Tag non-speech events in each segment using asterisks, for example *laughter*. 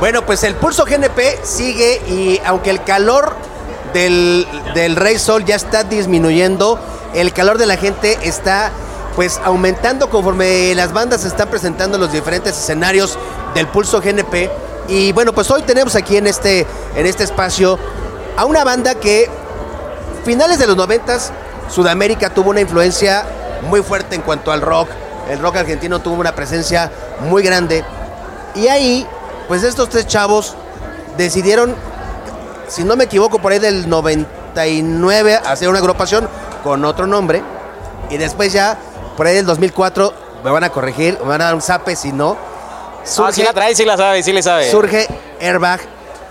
Bueno, pues el pulso GNP sigue y aunque el calor del, del Rey Sol ya está disminuyendo, el calor de la gente está pues aumentando conforme las bandas están presentando en los diferentes escenarios del pulso GNP. Y bueno, pues hoy tenemos aquí en este, en este espacio a una banda que finales de los noventas Sudamérica tuvo una influencia muy fuerte en cuanto al rock. El rock argentino tuvo una presencia muy grande. Y ahí, pues estos tres chavos decidieron, si no me equivoco, por ahí del 99 hacer una agrupación con otro nombre. Y después ya, por ahí del 2004, me van a corregir, me van a dar un zape si no. ah, si la trae, sí la sabe, sí le sabe. Surge Airbag,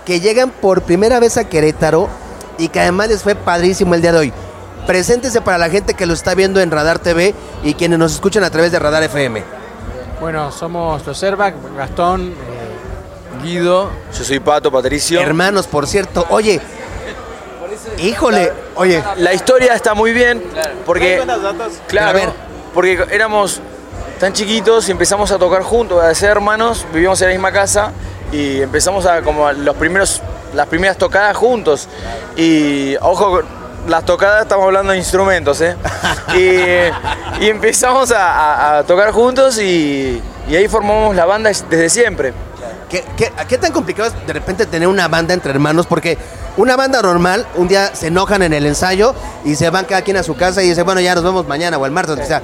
que llegan por primera vez a Querétaro y que además les fue padrísimo el día de hoy. Preséntese para la gente que lo está viendo en Radar TV y quienes nos escuchan a través de Radar FM. Bueno, somos los Airbag, Gastón, Guido, yo soy Pato, Patricio. Hermanos, por cierto. Oye, híjole, oye. La historia está muy bien porque, claro, porque éramos tan chiquitos y empezamos a tocar juntos, a ser hermanos, vivíamos en la misma casa y empezamos a como los primeros, las primeras tocadas juntos. Y ojo, las tocadas estamos hablando de instrumentos, ¿eh? *laughs* y, empezamos a, tocar juntos y, ahí formamos la banda desde siempre. ¿Qué, qué, tan complicado es de repente tener una banda entre hermanos? Porque una banda normal, un día se enojan en el ensayo y se van cada quien a su casa y dicen, bueno, ya nos vemos mañana o el martes, o sea.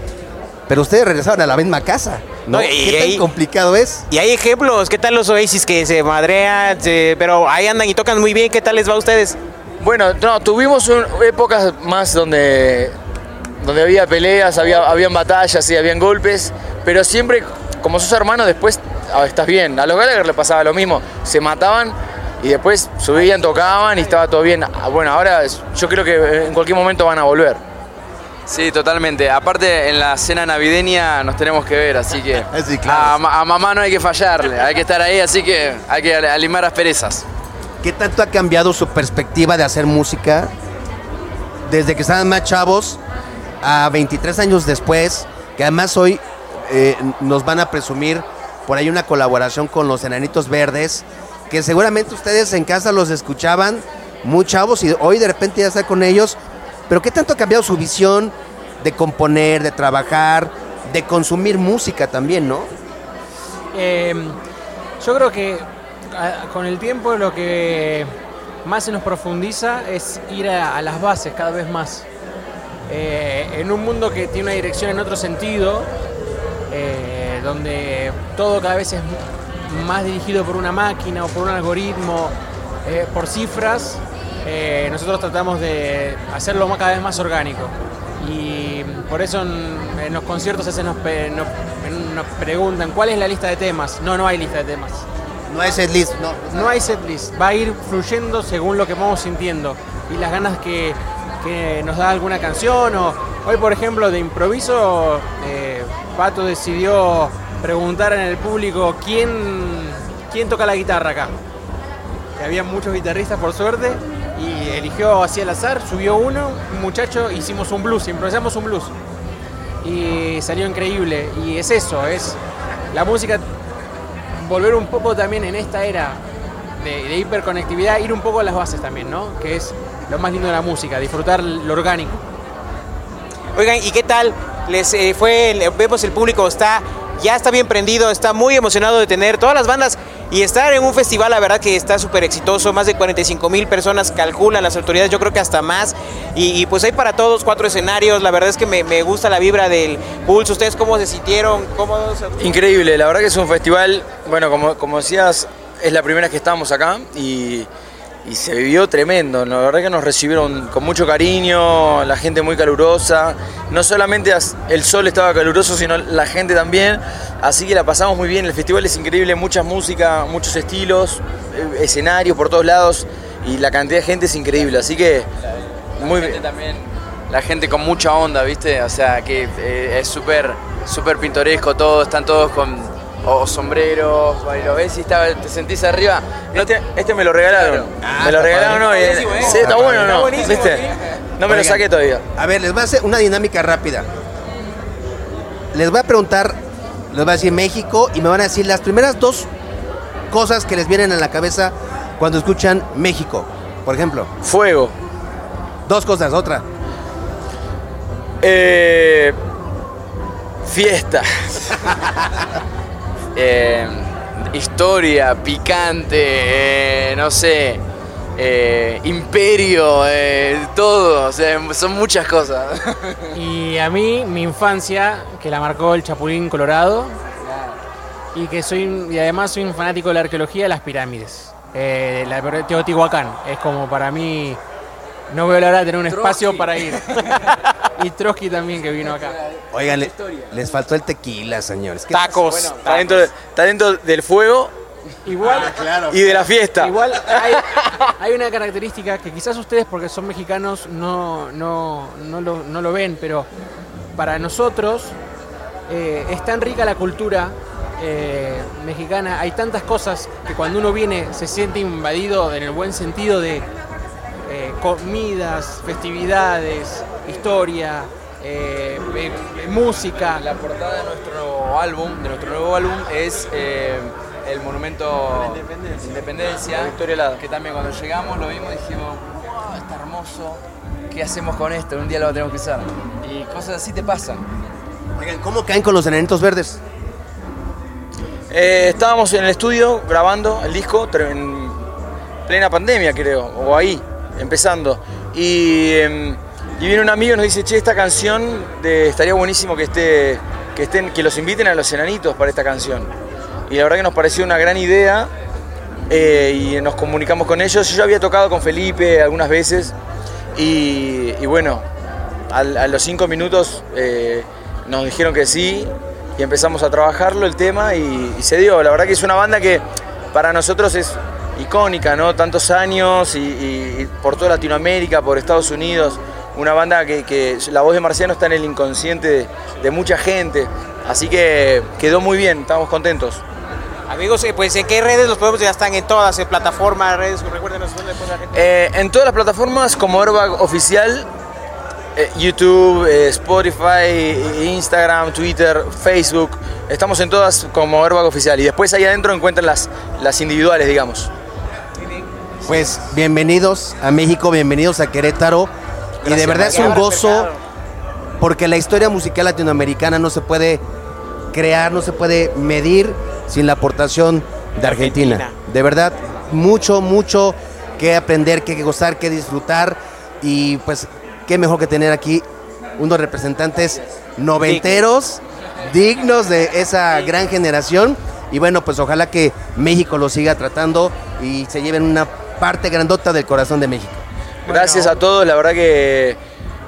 Pero ustedes regresaron a la misma casa, ¿no? ¿Qué tan complicado es? Y hay ejemplos, ¿qué tal los Oasis que se madrean, pero ahí andan y tocan muy bien? ¿Qué tal les va a ustedes? Bueno, no, tuvimos épocas más donde, donde había peleas, había, habían batallas y habían golpes, pero siempre, como sos hermano, después estás bien. A los Gallagher le pasaba lo mismo, se mataban y después subían, tocaban y estaba todo bien. Ah, bueno, ahora yo creo que en cualquier momento van a volver. Sí, totalmente. Aparte, en la cena navideña nos tenemos que ver, así que *laughs* a, a, mamá no hay que fallarle, hay que estar ahí, así que hay que alimar asperezas. ¿Qué tanto ha cambiado su perspectiva de hacer música desde que estaban más chavos a 23 años después? Que además hoy eh, nos van a presumir por ahí una colaboración con los Enanitos Verdes, que seguramente ustedes en casa los escuchaban muy chavos y hoy de repente ya está con ellos. Pero ¿qué tanto ha cambiado su visión de componer, de trabajar, de consumir música también, no? Em, yo creo que con el tiempo lo que más se nos profundiza es ir a, las bases cada vez más. Eh, en un mundo que tiene una dirección en otro sentido, eh, donde todo cada vez es más dirigido por una máquina o por un algoritmo, eh, por cifras, nosotros tratamos de hacerlo cada vez más orgánico. Y por eso en, los conciertos a veces nos preguntan, ¿cuál es la lista de temas? No, no hay lista de temas. No hay setlist, no. No hay setlist, va a ir fluyendo según lo que vamos sintiendo y las ganas que, nos da alguna canción. O, hoy, por ejemplo, de improviso, eh, Pato decidió preguntar en el público quién, quién toca la guitarra acá. Había muchos guitarristas, por suerte, y eligió así al azar, subió uno, un muchacho, hicimos un blues, improvisamos un blues. Y salió increíble. Y es eso, es la música volver un poco también en esta era de, hiperconectividad, ir un poco a las bases también, ¿no? Que es lo más lindo de la música, disfrutar lo orgánico. Oigan, ¿y qué tal? Les eh, fue, vemos el público está ya está bien prendido, está muy emocionado de tener todas las bandas y estar en un festival, la verdad que está súper exitoso, más de 45 mil personas calculan las autoridades, yo creo que hasta más, y, pues hay para todos cuatro escenarios, la verdad es que me, gusta la vibra del Pulse, ¿ustedes cómo se sintieron? Increíble, la verdad que es un festival, bueno, como, como decías, es la primera que estamos acá y y se vivió tremendo. La verdad que nos recibieron con mucho cariño, la gente muy calurosa. No solamente el sol estaba caluroso, sino la gente también. Así que la pasamos muy bien. El festival es increíble, mucha música, muchos estilos, eh, escenarios por todos lados y la cantidad de gente es increíble. Así que muy bien. La gente con mucha onda, ¿viste? O sea, que eh, es súper súper pintoresco todo, están todos con o sombreros, lo ves y te sentís arriba. este me lo regalaron. Ah, me lo regalaron hoy. ¿eh? Sí, está, bueno, ¿no? ¿Viste? No me lo saqué todavía. A ver, les voy a hacer una dinámica rápida. Les voy a preguntar, les voy a decir México y me van a decir las primeras dos cosas que les vienen a la cabeza cuando escuchan México, por ejemplo. Fuego. Dos cosas, otra. Eh, fiesta. *laughs* Eh, historia, picante, eh, no sé. eh, imperio, todo. O sea, son muchas cosas. *laughs* Y a mí, mi infancia, que la marcó el Chapulín Colorado, y que soy y además soy un fanático de la arqueología de las pirámides. La de Teotihuacán es como para mí, no veo la hora de tener un espacio para ir. *laughs* y Trotsky también que vino acá. Oigan, le- les faltó el tequila, señores. ¿Qué Tacos. Está dentro, está dentro del fuego Igual, y de la fiesta. igual hay, *laughs* hay una característica que quizás ustedes porque son mexicanos no, no, no, lo, no lo ven, pero para nosotros eh, es tan rica la cultura eh, mexicana, hay tantas cosas que cuando uno viene se siente invadido en el buen sentido de eh, comidas, festividades, historia, eh, eh, música. La portada de nuestro nuevo álbum, de nuestro nuevo álbum es eh, el monumento de Independencia, Victoria Helada. que también cuando llegamos lo vimos y dijimos, "Ah, está hermoso, ¿qué hacemos con esto? Un día lo tenemos que usar. Y cosas así te pasan. Oigan, ¿cómo caen con los enanitos verdes? Eh, estábamos en el estudio grabando el disco en plena pandemia, creo, o ahí, empezando. Y, em, y viene un amigo y nos dice, che, esta canción de- estaría buenísimo que esté, que estén, que los inviten a los enanitos para esta canción. Y la verdad que nos pareció una gran idea eh, y nos comunicamos con ellos. Yo había tocado con Felipe algunas veces y, bueno, a los cinco minutos eh, nos dijeron que sí y empezamos a trabajarlo el tema y se dio. La verdad que es una banda que para nosotros es icónica, ¿no? Tantos años y, y- por toda Latinoamérica, por Estados Unidos. Una banda que, que la voz de Marciano está en el inconsciente de, de mucha gente. Así que quedó muy bien, estamos contentos. Amigos, eh, pues en qué redes los podemos, ya están en todas, en plataformas, redes, recuérdenos dónde pone la gente. Eh, en todas las plataformas como Airbag Oficial, eh, YouTube, eh, Spotify, Instagram, Twitter, Facebook. Estamos en todas como Airbag Oficial. Y después ahí adentro encuentran las, las individuales, digamos. Pues bienvenidos a México, bienvenidos a Querétaro. y de verdad es un gozo porque la historia musical latinoamericana no se puede crear, no se puede medir sin la aportación de Argentina. Argentina. De verdad, mucho, mucho que aprender, que gozar, que disfrutar. Y pues, qué mejor que tener aquí unos representantes noventeros, dignos de esa gran generación. Y bueno, pues ojalá que México lo siga tratando y se lleven una parte grandota del corazón de México. Gracias a todos, la verdad que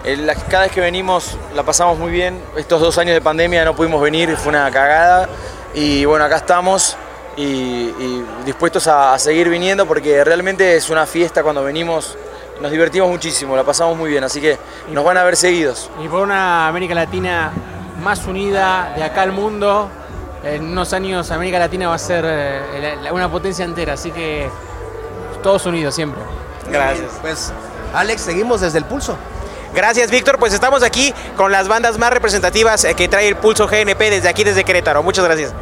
eh, cada vez que venimos la pasamos muy bien. Estos dos años de pandemia no pudimos venir, fue una cagada. Y bueno, acá estamos y, y dispuestos a, a seguir viniendo porque realmente es una fiesta cuando venimos. Nos divertimos muchísimo, la pasamos muy bien, así que nos van a ver seguidos. Y por una América Latina más unida de acá al mundo, en unos años América Latina va a ser eh, una potencia entera, así que todos unidos siempre. Gracias. Pues, Alex, seguimos desde el pulso. Gracias, Víctor. Pues estamos aquí con las bandas más representativas eh, que trae el Pulso GNP desde aquí, desde Querétaro. Muchas gracias.